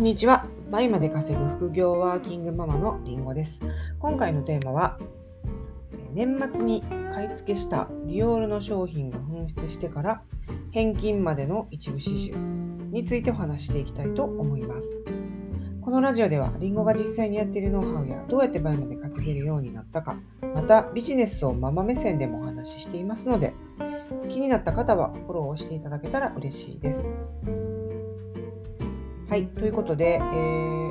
こんにちは。倍まで稼ぐ副業ワーキングママのりんごです。今回のテーマは、年末に買い付けしたディオールの商品が紛失してから返金までの一部始終についてお話していきたいと思います。このラジオでは、りんごが実際にやっているノウハウやどうやって倍まで稼げるようになったか、またビジネスをママ目線でもお話ししていますので、気になった方はフォローをしていただけたら嬉しいです。はい、ということで、えー、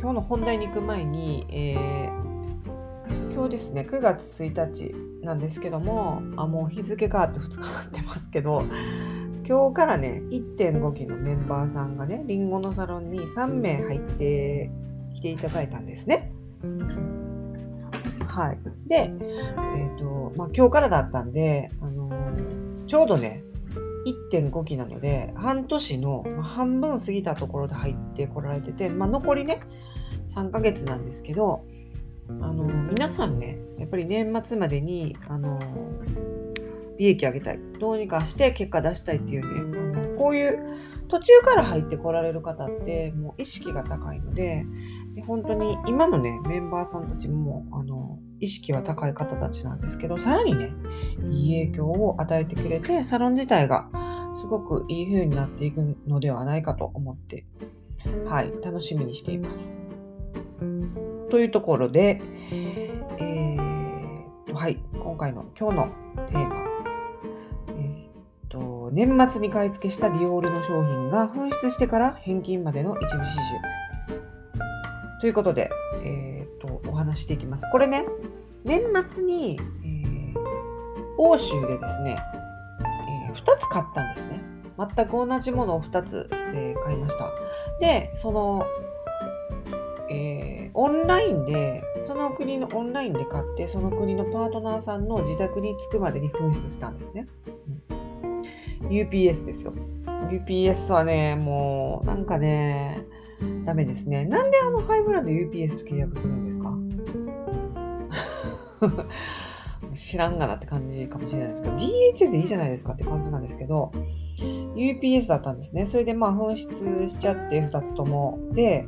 今日の本題に行く前に、えー、今日ですね、9月1日なんですけども、あもう日付変わって2日経ってますけど、今日からね、1.5期のメンバーさんがね、りんごのサロンに3名入ってきていただいたんですね。はい。で、え、ー、と、まあ、今日からだったんで、あのー、ちょうどね、1.5期なので半年の半分過ぎたところで入ってこられてて、まあ、残りね3ヶ月なんですけどあの皆さんねやっぱり年末までにあの利益上げたい。どうにかして結果出したいっていうねあのこういう途中から入ってこられる方ってもう意識が高いのでで本当に今のねメンバーさんたちもあの意識は高い方たちなんですけどさらにねいい影響を与えてくれてサロン自体がすごくいい風になっていくのではないかと思ってはい楽しみにしています。というところで、えー、はい今回の今日のテーマ年末に買い付けしたディオールの商品が紛失してから返金までの一部始終。ということで、えーと、お話していきます。これね、年末に、えー、欧州でですね、えー、2つ買ったんですね。全く同じものを2つ、えー、買いました。で、その、えー、オンラインで、その国のオンラインで買って、その国のパートナーさんの自宅に着くまでに紛失したんですね。うん、UPS ですよ。UPS はね、もう、なんかね、ダメですね。なんであのハイブランド UPS と契約するんですか？知らんがなって感じかもしれないですけど、DHL でいいじゃないですかって感じなんですけど、UPS だったんですね。それでまあ紛失しちゃって2つとも。で、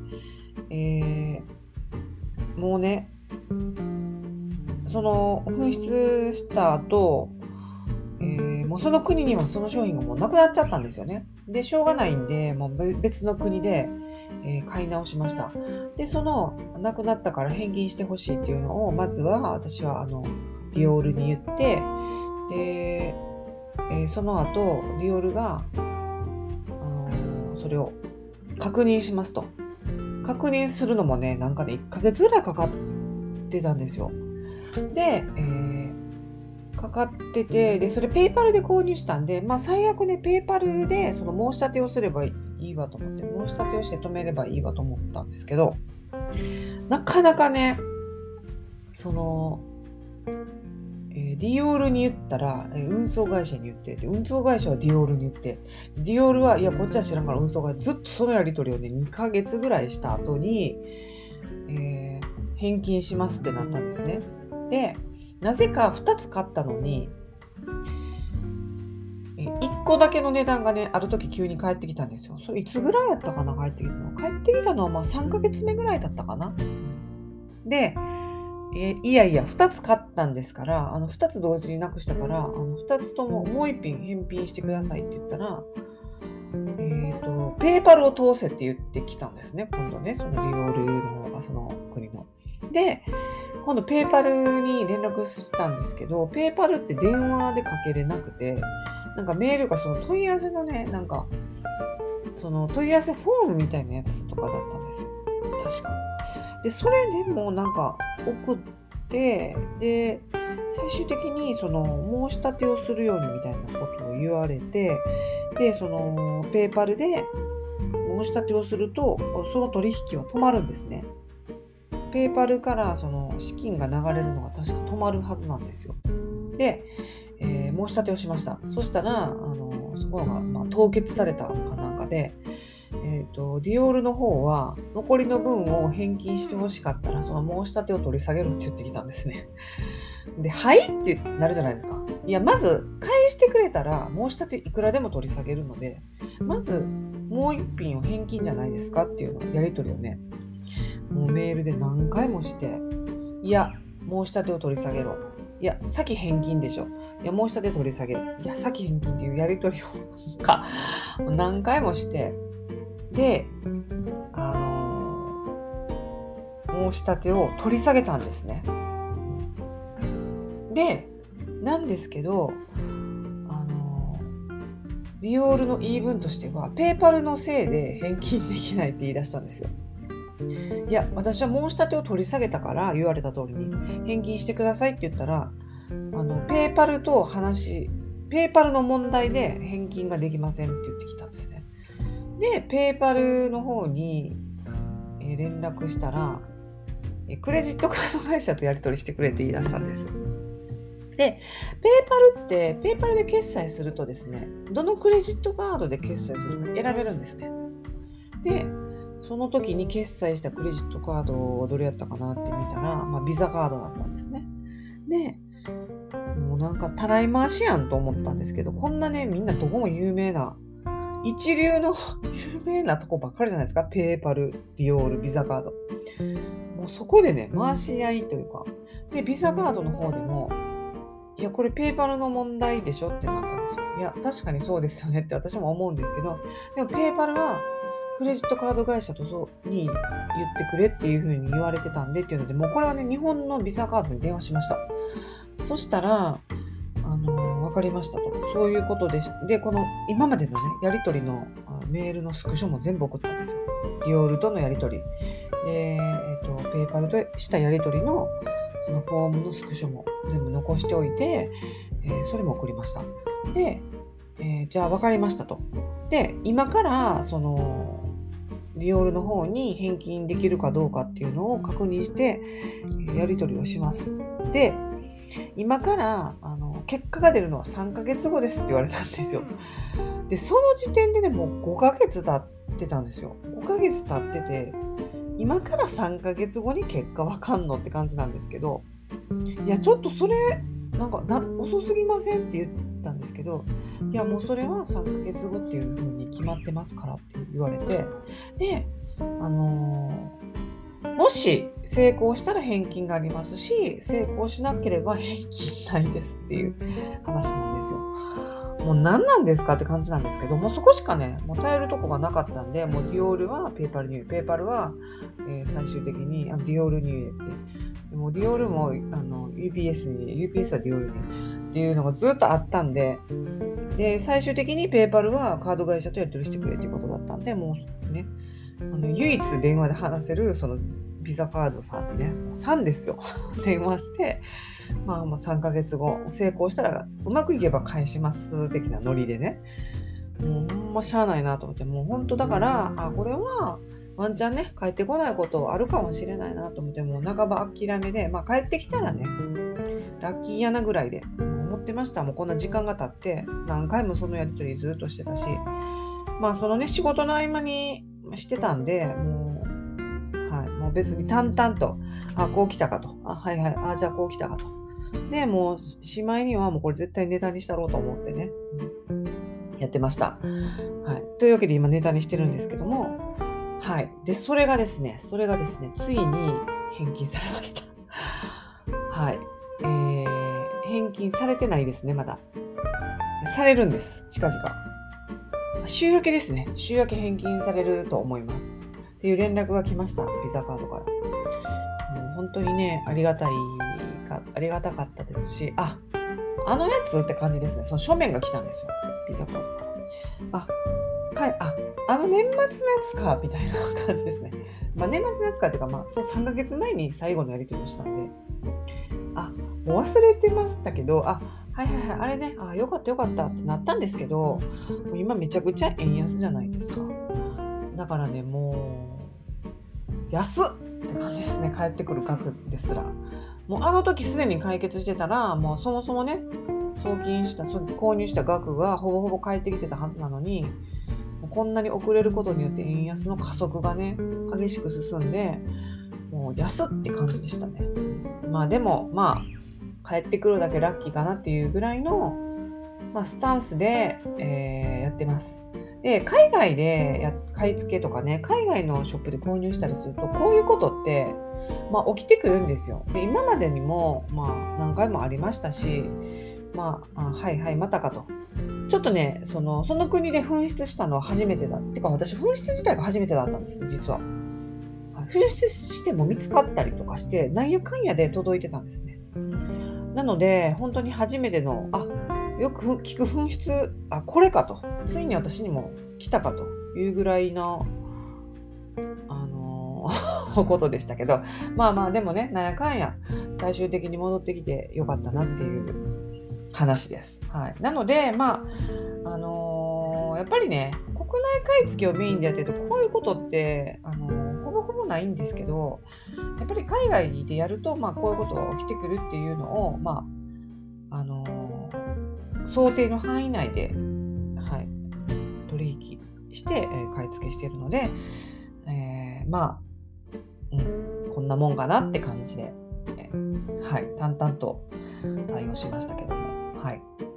えー、もうね、その紛失した後、えー、もうその国にはその商品がもうなくなっちゃったんですよね。で、しょうがないんで、もう別の国で、えー、買い直しました。で、その、なくなったから返金してほしいっていうのを、まずは私は、あの、ディオールに言って、で、えー、その後、ディオールが、あの、それを確認しますと。確認するのもね、なんかね、1ヶ月ぐらいかかってたんですよ。で、えー、かかってて、で、それペイパルで購入したんで、まあ最悪ね、ペイパルでその申し立てをすればいいわと思って申し立てをして止めればいいわと思ったんですけどなかなかねその、えー、ディオールに言ったら、えー、運送会社に言ってて運送会社はディオールに言ってディオールはいやこっちは知らんから運送会社ずっとそのやり取りをね2ヶ月ぐらいした後に、えー、返金しますってなったんですね。でなぜか2つ買ったのに1個だけの値段がね、ある時急に返ってきたんですよ。それいつぐらいやったかな、帰ってきたの。帰ってきたのはまあ3ヶ月目ぐらいだったかな。で、え、いやいや、2つ買ったんですから、あの2つ同時になくしたから、あの2つとももう1品返品してくださいって言ったら、えっ、ー、と、ペーパルを通せって言ってきたんですね、今度ね、そのリオールの方が、その国の。で、今度ペーパルに連絡したんですけど、ペーパルって電話でかけれなくて、なんかメールがその問い合わせのね、なんか、その問い合わせフォームみたいなやつとかだったんですよ。確か。で、それでもなんか送って、で、最終的にその申し立てをするようにみたいなことを言われて、で、そのペーパルで申し立てをすると、その取引は止まるんですね。ペーパルからその資金が流れるのが確か止まるはずなんですよ。で、えー、申し立てをしました。そしたら、あのそこが、まあ、凍結されたかなんかで、えーと、ディオールの方は残りの分を返金してほしかったらその申し立てを取り下げるって言ってきたんですね。で、はいってなるじゃないですか。いや、まず返してくれたら申し立ていくらでも取り下げるので、まずもう一品を返金じゃないですかっていうのやり取りをね、もうメールで何回もして、いや、申し立てを取り下げろ。いや、先返金でしょ。いや、申し立て取り下げる。いや、先返金っていうやり取りをか 何回もして、で、あの、申し立てを取り下げたんですね。で、なんですけど、あのー、ディオールの言い分としては、ペーパルのせいで返金できないって言い出したんですよ。いや、私は申し立てを取り下げたから言われた通りに返金してくださいって言ったら、あのペーパルと話、ペーパルの問題で返金ができませんって言ってきたんですね。で、ペーパルの方に連絡したら、クレジットカード会社とやり取りしてくれって言い出したんです。で、ペーパルって、ペーパルで決済するとですね、どのクレジットカードで決済するか選べるんですね。で、その時に決済したクレジットカードはどれやったかなって見たら、まあ、ビザカードだったんですね。で、もうなんかたらい回しやんと思ったんですけど、こんなね、みんなどこも有名な、一流の有名なとこばっかりじゃないですか。ペーパル、ディオール、ビザカード。もうそこでね、回し合いというか、で、ビザカードの方でも、いや、これペーパルの問題でしょってなったんですよ。いや、確かにそうですよねって私も思うんですけど、でもペーパルはクレジットカード会社とそに言ってくれっていうふうに言われてたんでっていうので、もうこれはね、日本のビザカードに電話しました。そしたら、あの分かりましたと。そういうことでしで、この今までのね、やり取りのメールのスクショも全部送ったんですよ。ディオールとのやり取り。で、えっ、ー、と、ペーパルとしたやり取りのそのフォームのスクショも全部残しておいて、えー、それも送りました。で、えー、じゃあ分かりましたと。で、今からそのディオールの方に返金できるかどうかっていうのを確認してやり取りをします。で、今からあの結果が出るのは3ヶ月後ですって言われたんですよ。で、その時点でね、もう5ヶ月経ってたんですよ。5ヶ月経ってて、今から3ヶ月後に結果わかんのって感じなんですけど、いや、ちょっとそれ、なんかな遅すぎません？って言ったんですけど、いや、もうそれは3ヶ月後っていう風に決まってますからって言われて、で、あの、もし成功したら返金がありますし、成功しなければ返金ないですっていう話なんですよ。もう何なんですかって感じなんですけど、もうそこしかね、もう頼るとこがなかったんで、もうディオールはペーパルに入れ、ペーパルは、えー、最終的にあディオールに入れて、でもディオールもあの UPS に、UPS はディオールにっていうのがずっとあったんで、で、最終的にペーパルはカード会社とやり取りしてくれっていうことだったんで、もうね、あの唯一電話で話せるそのビザカードさんにね、もう3ですよ。電話して、まあもう3ヶ月後、成功したらうまくいけば返します的なノリでね、もうほんましゃあないなと思って、もう本当だから、あ、これはワンチャンね、帰ってこないことあるかもしれないなと思って、もう半ば諦めで、まあ帰ってきたらね、ラッキーやなぐらいで思ってました。もうこんな時間が経って、何回もそのやりとりずっとしてたし、まあそのね、仕事の合間にしてたんで、もう、はい、もう別に淡々と、あ、こう来たかと。あ、はいはい、あ、じゃあこう来たかと。で、もう、しまいにはもうこれ絶対ネタにしたろうと思ってね、やってました。はい。というわけで今ネタにしてるんですけども、はい。で、それがですね、それがですね、ついに返金されました。はい。えー、返金されてないですね、まだ。されるんです、近々。週明けですね。週明け返金されると思います。っていう連絡が来ました、ビザカードから。もう本当にね、ありがたいか、ありがたかったですし、あ、あのやつって感じですね。その書面が来たんですよ、ビザカードから。あ、はい、あ、あの年末のやつか、みたいな感じですね。まあ、年末のやつかっていうか、まあ、そう3ヶ月前に最後のやり取りをしたんで、あ、もう忘れてましたけど、あ、はいはいはい、あれね、あ、よかったよかったってなったんですけど、今めちゃくちゃ円安じゃないですか。だからね、もう、安っって感じですね、帰ってくる額ですら。もうあの時すでに解決してたら、もうそもそもね、送金した、購入した額がほぼほぼ返ってきてたはずなのに、こんなに遅れることによって円安の加速がね、激しく進んで、もう安って感じでしたね。まあでも、まあ、帰ってくるだけラッキーかなっていうぐらいの、まあ、スタンスで、えー、やってます。で海外でや買い付けとかね海外のショップで購入したりするとこういうことってまあ、起きてくるんですよ。で今までにも、まあ、何回もありましたし、まあ、あはいはいまたかと。ちょっとねそのその国で紛失したのは初めてだ。ってか私紛失自体が初めてだったんです実は。紛失しても見つかったりとかしてなんやかんやで届いてたんですね。なので本当に初めてのあよく聞く紛失あこれかと。ついに私にも来たかというぐらいのあの ことでしたけど。まあまあでもねなんやかんや最終的に戻ってきてよかったなっていう話です。はい、なのでまああのー、やっぱりね国内買い付けをメインでやってるとこういうことって、あのー、ないんですけどやっぱり海外でやると、まあ、こういうことが起きてくるっていうのを、まああのー、想定の範囲内で、はい、取引して、え買い付けしているので、えまあうん、こんなもんかなって感じで、えはい、淡々と対応しましたけども。はい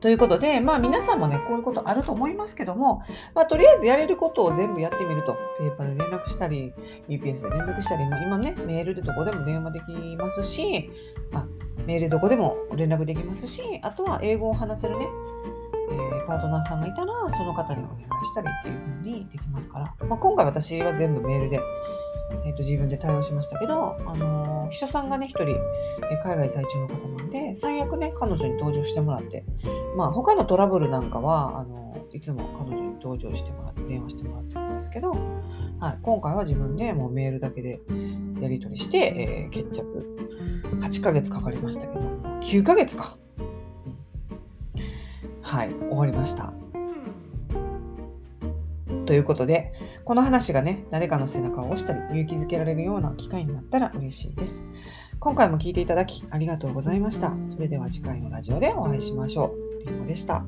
ということで、まあ皆さんもね、こういうことあると思いますけども、まあとりあえずやれることを全部やってみると、ペーパーで連絡したり、UPS で連絡したり、まあ、今ね、メールでどこでも電話できますし、あメールどこでも連絡できますし、あとは英語を話せるね、えー、パートナーさんがいたら、その方にお願いしたりっていう風にできますから、まあ、今回私は全部メールでえーと、自分で対応しましたけど、あの、秘書さんがね、一人、え海外在住の方なんで、最悪ね、彼女に登場してもらって、まあ、他のトラブルなんかは、あの、いつも彼女に登場してもらって、電話してもらってるんですけど、はい、今回は自分でもうメールだけでやり取りして、えー、決着。8ヶ月かかりましたけど、9ヶ月か。はい、終わりました。ということで、この話がね、誰かの背中を押したり勇気づけられるような機会になったら嬉しいです。今回も聴いていただきありがとうございました。それでは次回のラジオでお会いしましょう。りんごでした。